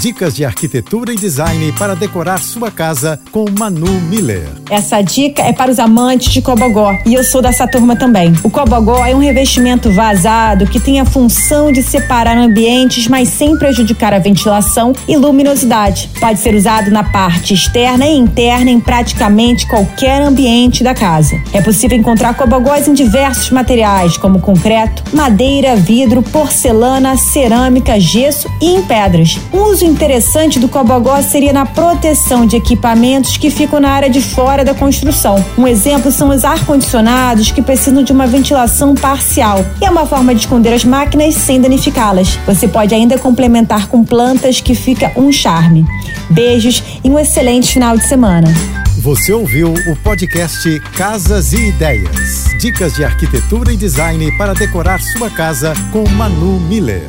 Dicas de arquitetura e design para decorar sua casa com Manu Miller. Essa dica é para os amantes de Cobogó e eu sou dessa turma também. O Cobogó é um revestimento vazado que tem a função de separar ambientes, mas sem prejudicar a ventilação e luminosidade. Pode ser usado na parte externa e interna em praticamente qualquer ambiente da casa. É possível encontrar Cobogós em diversos materiais, como concreto, madeira, vidro, porcelana, cerâmica, gesso e em pedras. Um uso uso interessante do Cobogó seria na proteção de equipamentos que ficam na área de fora da construção. Um exemplo são os ar-condicionados que precisam de uma ventilação parcial. E é uma forma de esconder as máquinas sem danificá-las. Você pode ainda complementar com plantas que fica um charme. Beijos e um excelente final de semana. Você ouviu o podcast Casas e Ideias. Dicas de arquitetura e design para decorar sua casa com Manu Miller.